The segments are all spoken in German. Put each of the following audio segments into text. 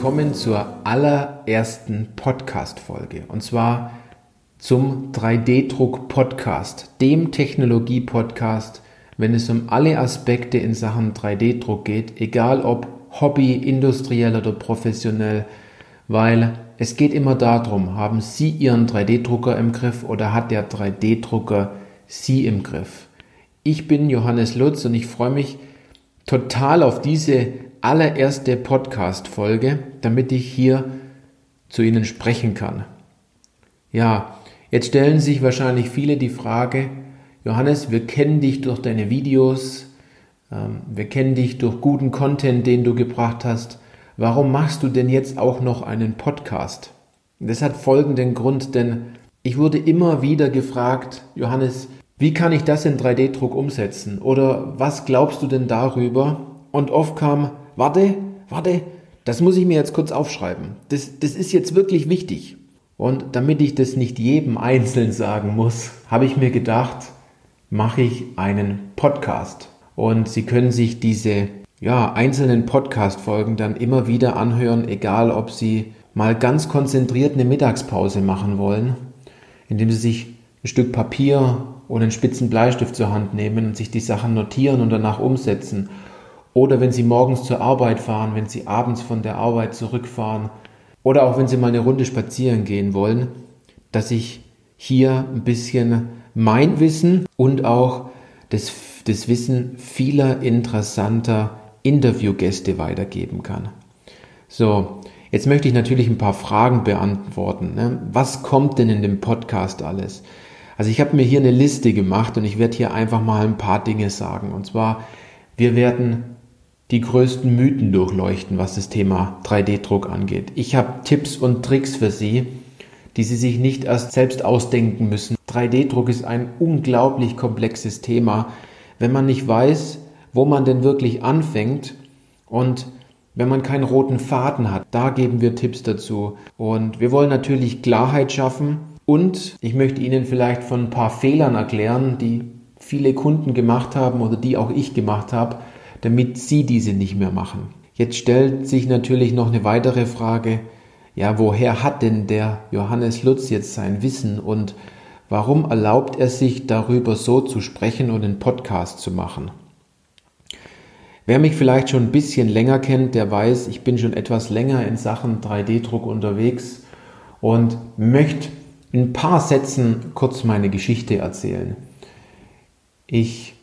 Willkommen zur allerersten Podcast-Folge. Und zwar zum 3D-Druck-Podcast, dem Technologie-Podcast, wenn es um alle Aspekte in Sachen 3D-Druck geht, egal ob Hobby, industriell oder professionell, weil es geht immer darum, haben Sie Ihren 3D-Drucker im Griff oder hat der 3D-Drucker Sie im Griff? Ich bin Johannes Lutz und ich freue mich total auf diese allererste Podcast-Folge, damit ich hier zu Ihnen sprechen kann. Ja, jetzt stellen sich wahrscheinlich viele die Frage, Johannes, wir kennen dich durch deine Videos, ähm, wir kennen dich durch guten Content, den du gebracht hast. Warum machst du denn jetzt auch noch einen Podcast? Das hat folgenden Grund, denn ich wurde immer wieder gefragt, Johannes, wie kann ich das in 3D-Druck umsetzen? Oder was glaubst du denn darüber? Und oft kam, warte, warte, das muss ich mir jetzt kurz aufschreiben. Das, das ist jetzt wirklich wichtig. Und damit ich das nicht jedem einzeln sagen muss, habe ich mir gedacht, mache ich einen Podcast. Und Sie können sich diese ja, einzelnen Podcast-Folgen dann immer wieder anhören, egal ob Sie mal ganz konzentriert eine Mittagspause machen wollen, indem Sie sich ein Stück Papier oder einen spitzen Bleistift zur Hand nehmen und sich die Sachen notieren und danach umsetzen oder wenn Sie morgens zur Arbeit fahren, wenn Sie abends von der Arbeit zurückfahren oder auch wenn Sie mal eine Runde spazieren gehen wollen, dass ich hier ein bisschen mein Wissen und auch das, das Wissen vieler interessanter Interviewgäste weitergeben kann. So, jetzt möchte ich natürlich ein paar Fragen beantworten. Ne? Was kommt denn in dem Podcast alles? Also ich habe mir hier eine Liste gemacht und ich werde hier einfach mal ein paar Dinge sagen. Und zwar, wir werden die größten Mythen durchleuchten, was das Thema 3D-Druck angeht. Ich habe Tipps und Tricks für Sie, die Sie sich nicht erst selbst ausdenken müssen. 3D-Druck ist ein unglaublich komplexes Thema, wenn man nicht weiß, wo man denn wirklich anfängt und wenn man keinen roten Faden hat. Da geben wir Tipps dazu. Und wir wollen natürlich Klarheit schaffen und ich möchte Ihnen vielleicht von ein paar Fehlern erklären, die viele Kunden gemacht haben oder die auch ich gemacht habe damit sie diese nicht mehr machen. Jetzt stellt sich natürlich noch eine weitere Frage, ja, woher hat denn der Johannes Lutz jetzt sein Wissen und warum erlaubt er sich darüber so zu sprechen und einen Podcast zu machen? Wer mich vielleicht schon ein bisschen länger kennt, der weiß, ich bin schon etwas länger in Sachen 3D-Druck unterwegs und möchte in ein paar Sätzen kurz meine Geschichte erzählen. Ich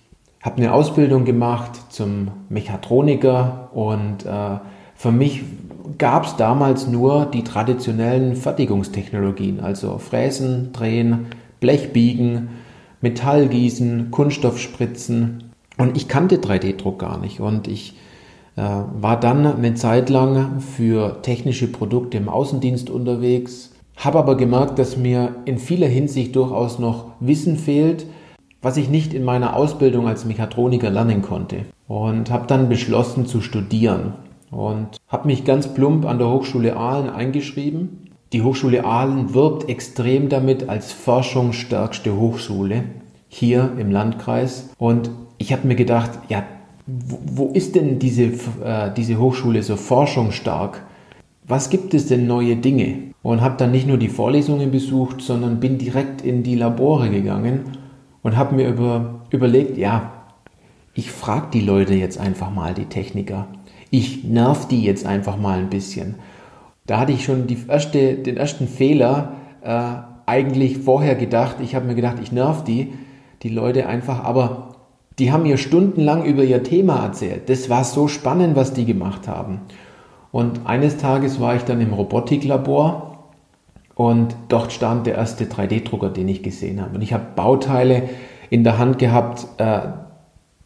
habe eine Ausbildung gemacht zum Mechatroniker und äh, für mich gab es damals nur die traditionellen Fertigungstechnologien, also Fräsen, Drehen, Blechbiegen, Metallgießen, Kunststoffspritzen. Und ich kannte 3D-Druck gar nicht. Und ich äh, war dann eine Zeit lang für technische Produkte im Außendienst unterwegs, habe aber gemerkt, dass mir in vieler Hinsicht durchaus noch Wissen fehlt, was ich nicht in meiner Ausbildung als Mechatroniker lernen konnte. Und habe dann beschlossen zu studieren und habe mich ganz plump an der Hochschule Aalen eingeschrieben. Die Hochschule Aalen wirbt extrem damit als forschungsstärkste Hochschule hier im Landkreis. Und ich habe mir gedacht, ja, wo ist denn diese, äh, diese Hochschule so forschungsstark? Was gibt es denn neue Dinge? Und habe dann nicht nur die Vorlesungen besucht, sondern bin direkt in die Labore gegangen und habe mir über, überlegt, ja, ich frage die Leute jetzt einfach mal, die Techniker. Ich nerv die jetzt einfach mal ein bisschen. Da hatte ich schon erste, den ersten Fehler äh, eigentlich vorher gedacht. Ich habe mir gedacht, ich nerv die, die Leute einfach, aber die haben mir stundenlang über ihr Thema erzählt. Das war so spannend, was die gemacht haben. Und eines Tages war ich dann im Robotiklabor und dort stand der erste 3D-Drucker, den ich gesehen habe. Und ich habe Bauteile in der Hand gehabt. Äh,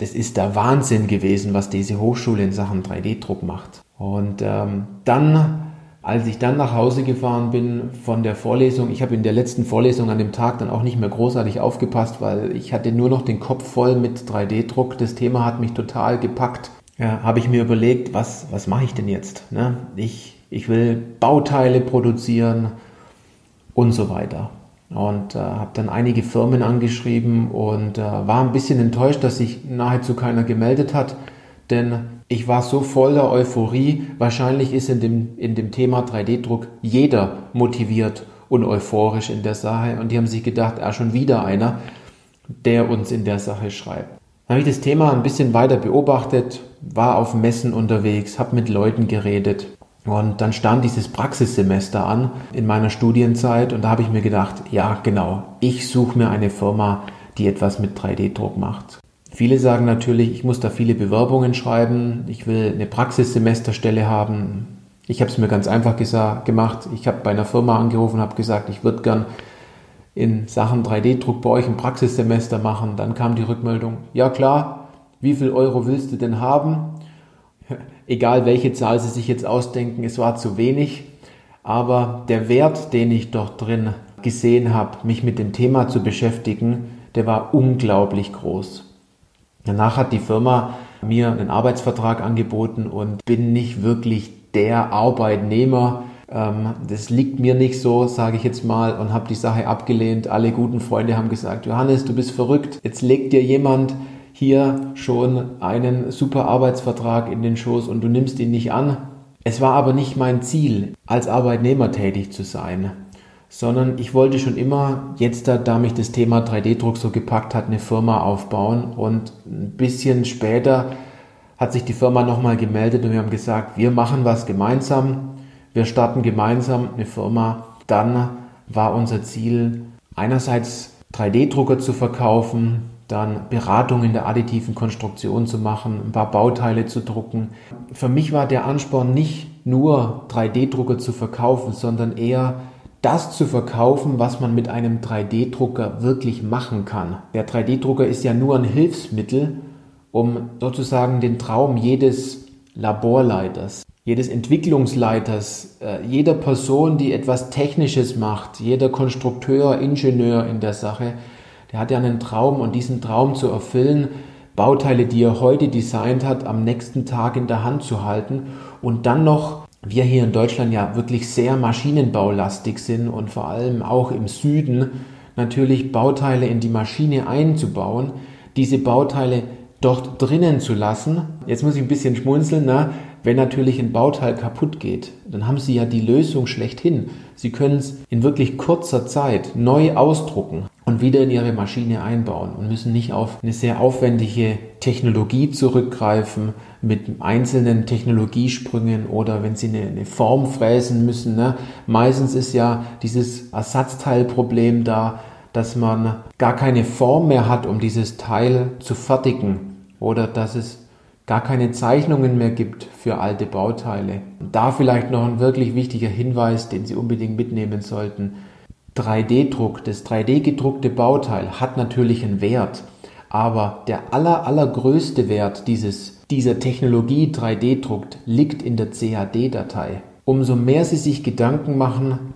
das ist der Wahnsinn gewesen, was diese Hochschule in Sachen 3D-Druck macht. Und ähm, dann, als ich dann nach Hause gefahren bin von der Vorlesung, ich habe in der letzten Vorlesung an dem Tag dann auch nicht mehr großartig aufgepasst, weil ich hatte nur noch den Kopf voll mit 3D-Druck. Das Thema hat mich total gepackt. Ja, habe ich mir überlegt, was, was mache ich denn jetzt? Ne? Ich, ich will Bauteile produzieren, und so weiter. Und äh, habe dann einige Firmen angeschrieben und äh, war ein bisschen enttäuscht, dass sich nahezu keiner gemeldet hat, denn Ich war so voller Euphorie. Wahrscheinlich ist in dem, in dem Thema 3D-Druck jeder motiviert und euphorisch in der Sache. Und die haben sich gedacht, ah, schon wieder einer, der uns in der Sache schreibt. Dann habe ich das Thema ein bisschen weiter beobachtet, war auf Messen unterwegs, habe mit Leuten geredet. Und dann stand dieses Praxissemester an in meiner Studienzeit und da habe ich mir gedacht, ja genau, ich suche mir eine Firma, die etwas mit 3D-Druck macht. Viele sagen natürlich, ich muss da viele Bewerbungen schreiben, ich will eine Praxissemesterstelle haben. Ich habe es mir ganz einfach gemacht. Ich habe bei einer Firma angerufen und habe gesagt, ich würde gern in Sachen 3D-Druck bei euch ein Praxissemester machen. Dann kam die Rückmeldung, ja klar, wie viel Euro willst du denn haben? Egal welche Zahl Sie sich jetzt ausdenken, es war zu wenig. Aber der Wert, den ich dort drin gesehen habe, mich mit dem Thema zu beschäftigen, der war unglaublich groß. Danach hat die Firma mir einen Arbeitsvertrag angeboten und bin nicht wirklich der Arbeitnehmer. Ähm, das liegt mir nicht so, sage ich jetzt mal, und habe die Sache abgelehnt. Alle guten Freunde haben gesagt, Johannes, du bist verrückt. Jetzt legt dir jemand hier schon einen super Arbeitsvertrag in den Schoß und du nimmst ihn nicht an. Es war aber nicht mein Ziel, als Arbeitnehmer tätig zu sein sondern ich wollte schon immer, jetzt da, da mich das Thema 3D-Druck so gepackt hat, eine Firma aufbauen und ein bisschen später hat sich die Firma nochmal gemeldet und wir haben gesagt, wir machen was gemeinsam, wir starten gemeinsam eine Firma. Dann war unser Ziel einerseits 3D-Drucker zu verkaufen, dann Beratung in der additiven Konstruktion zu machen, ein paar Bauteile zu drucken. Für mich war der Ansporn nicht nur 3D-Drucker zu verkaufen, sondern eher das zu verkaufen, was man mit einem 3D-Drucker wirklich machen kann. Der 3D-Drucker ist ja nur ein Hilfsmittel, um sozusagen den Traum jedes Laborleiters, jedes Entwicklungsleiters, äh, jeder Person, die etwas Technisches macht, jeder Konstrukteur, Ingenieur in der Sache, der hat ja einen Traum und diesen Traum zu erfüllen, Bauteile, die er heute designt hat, am nächsten Tag in der Hand zu halten und dann noch wir hier in Deutschland ja wirklich sehr maschinenbaulastig sind und vor allem auch im Süden natürlich Bauteile in die Maschine einzubauen, diese Bauteile dort drinnen zu lassen. Jetzt muss ich ein bisschen schmunzeln, na, wenn natürlich ein Bauteil kaputt geht, dann haben Sie ja die Lösung schlechthin. Sie können es in wirklich kurzer Zeit neu ausdrucken und wieder in Ihre Maschine einbauen und müssen nicht auf eine sehr aufwendige Technologie zurückgreifen mit einzelnen Technologiesprüngen oder wenn Sie eine, eine Form fräsen müssen. Ne? Meistens ist ja dieses Ersatzteilproblem da, dass man gar keine Form mehr hat, um dieses Teil zu fertigen oder dass es gar keine Zeichnungen mehr gibt für alte Bauteile. Und da vielleicht noch ein wirklich wichtiger Hinweis, den Sie unbedingt mitnehmen sollten. 3D-Druck, das 3D-gedruckte Bauteil hat natürlich einen Wert, aber der aller, allergrößte Wert dieses, dieser Technologie 3D-druckt liegt in der CAD-Datei. Umso mehr Sie sich Gedanken machen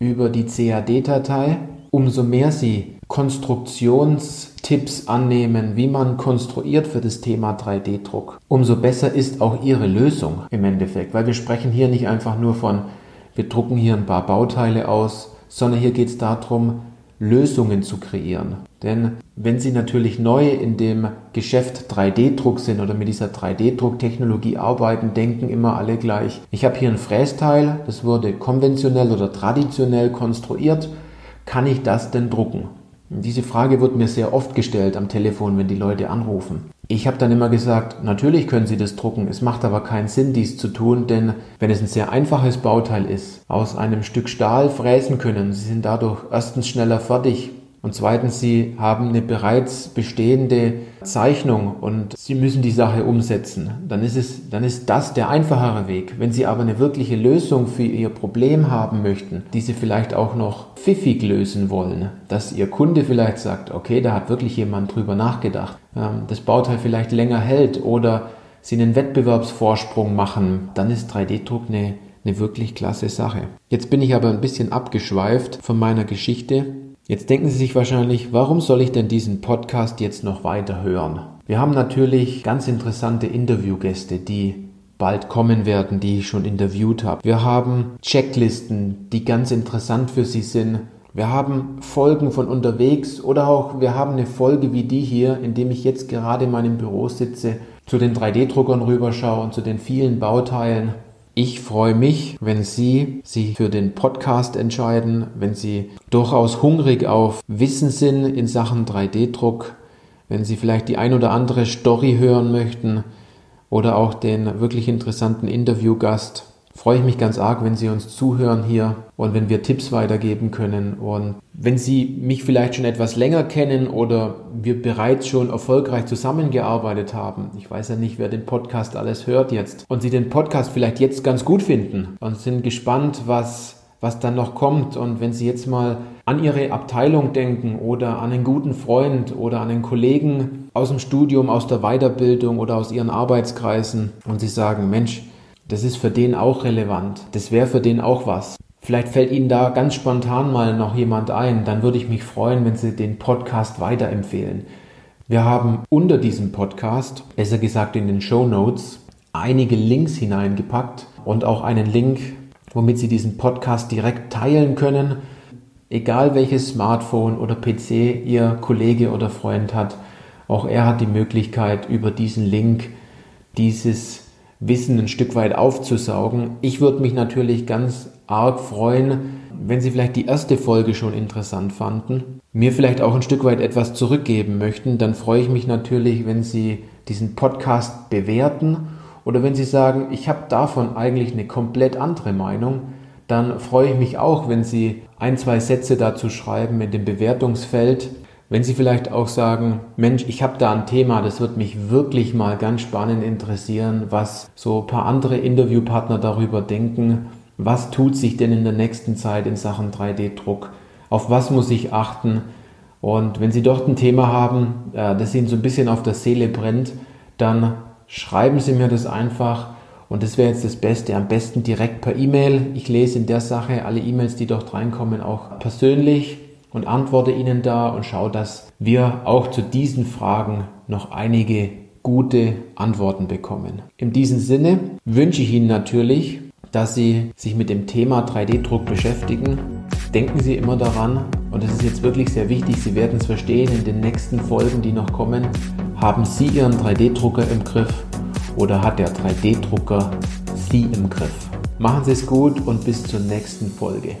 über die CAD-Datei, umso mehr Sie Konstruktionstipps annehmen, wie man konstruiert für das Thema 3D-Druck, umso besser ist auch Ihre Lösung im Endeffekt, weil wir sprechen hier nicht einfach nur von, wir drucken hier ein paar Bauteile aus, sondern hier geht es darum, Lösungen zu kreieren. Denn wenn Sie natürlich neu in dem Geschäft 3D-Druck sind oder mit dieser 3D-Drucktechnologie arbeiten, denken immer alle gleich. Ich habe hier ein Frästeil, das wurde konventionell oder traditionell konstruiert kann ich das denn drucken? Diese Frage wird mir sehr oft gestellt am Telefon, wenn die Leute anrufen. Ich habe dann immer gesagt, natürlich können Sie das drucken, es macht aber keinen Sinn, dies zu tun, denn wenn es ein sehr einfaches Bauteil ist, aus einem Stück Stahl fräsen können, Sie sind dadurch erstens schneller fertig, und zweitens, sie haben eine bereits bestehende Zeichnung und sie müssen die Sache umsetzen. Dann ist es, dann ist das der einfachere Weg. Wenn sie aber eine wirkliche Lösung für ihr Problem haben möchten, die sie vielleicht auch noch pfiffig lösen wollen, dass ihr Kunde vielleicht sagt, okay, da hat wirklich jemand drüber nachgedacht, ähm, das Bauteil vielleicht länger hält oder sie einen Wettbewerbsvorsprung machen, dann ist 3D-Druck eine, eine wirklich klasse Sache. Jetzt bin ich aber ein bisschen abgeschweift von meiner Geschichte Jetzt denken Sie sich wahrscheinlich, warum soll ich denn diesen Podcast jetzt noch weiter hören? Wir haben natürlich ganz interessante Interviewgäste, die bald kommen werden, die ich schon interviewt habe. Wir haben Checklisten, die ganz interessant für Sie sind. Wir haben Folgen von unterwegs oder auch wir haben eine Folge wie die hier, in dem ich jetzt gerade in meinem Büro sitze zu den 3D-Druckern rüberschaue und zu den vielen Bauteilen. Ich freue mich, wenn Sie sich für den Podcast entscheiden, wenn Sie durchaus hungrig auf Wissen sind in Sachen 3D-Druck, wenn Sie vielleicht die ein oder andere Story hören möchten oder auch den wirklich interessanten Interviewgast freue ich mich ganz arg, wenn Sie uns zuhören hier und wenn wir Tipps weitergeben können. Und wenn Sie mich vielleicht schon etwas länger kennen oder wir bereits schon erfolgreich zusammengearbeitet haben, ich weiß ja nicht, wer den Podcast alles hört jetzt, und Sie den Podcast vielleicht jetzt ganz gut finden und sind gespannt, was was dann noch kommt. Und wenn Sie jetzt mal an Ihre Abteilung denken oder an einen guten Freund oder an einen Kollegen aus dem Studium, aus der Weiterbildung oder aus Ihren Arbeitskreisen und Sie sagen, Mensch, das ist für den auch relevant. Das wäre für den auch was. Vielleicht fällt Ihnen da ganz spontan mal noch jemand ein. Dann würde ich mich freuen, wenn Sie den Podcast weiterempfehlen. Wir haben unter diesem Podcast, besser gesagt in den Show Notes, einige Links hineingepackt und auch einen Link, womit Sie diesen Podcast direkt teilen können. Egal welches Smartphone oder PC Ihr Kollege oder Freund hat, auch er hat die Möglichkeit, über diesen Link dieses Wissen ein Stück weit aufzusaugen. Ich würde mich natürlich ganz arg freuen, wenn Sie vielleicht die erste Folge schon interessant fanden, mir vielleicht auch ein Stück weit etwas zurückgeben möchten, dann freue ich mich natürlich, wenn Sie diesen Podcast bewerten oder wenn Sie sagen, ich habe davon eigentlich eine komplett andere Meinung, dann freue ich mich auch, wenn Sie ein, zwei Sätze dazu schreiben in dem Bewertungsfeld. Wenn Sie vielleicht auch sagen, Mensch, ich habe da ein Thema, das wird mich wirklich mal ganz spannend interessieren, was so ein paar andere Interviewpartner darüber denken. Was tut sich denn in der nächsten Zeit in Sachen 3D-Druck? Auf was muss ich achten? Und wenn Sie dort ein Thema haben, äh, das Ihnen so ein bisschen auf der Seele brennt, dann schreiben Sie mir das einfach. Und das wäre jetzt das Beste, am besten direkt per E-Mail. Ich lese in der Sache alle E-Mails, die dort reinkommen, auch persönlich und antworte Ihnen da und schaue, dass wir auch zu diesen Fragen noch einige gute Antworten bekommen. In diesem Sinne wünsche ich Ihnen natürlich, dass Sie sich mit dem Thema 3D-Druck beschäftigen. Denken Sie immer daran, und das ist jetzt wirklich sehr wichtig, Sie werden es verstehen in den nächsten Folgen, die noch kommen, haben Sie Ihren 3D-Drucker im Griff oder hat der 3D-Drucker Sie im Griff? Machen Sie es gut und bis zur nächsten Folge.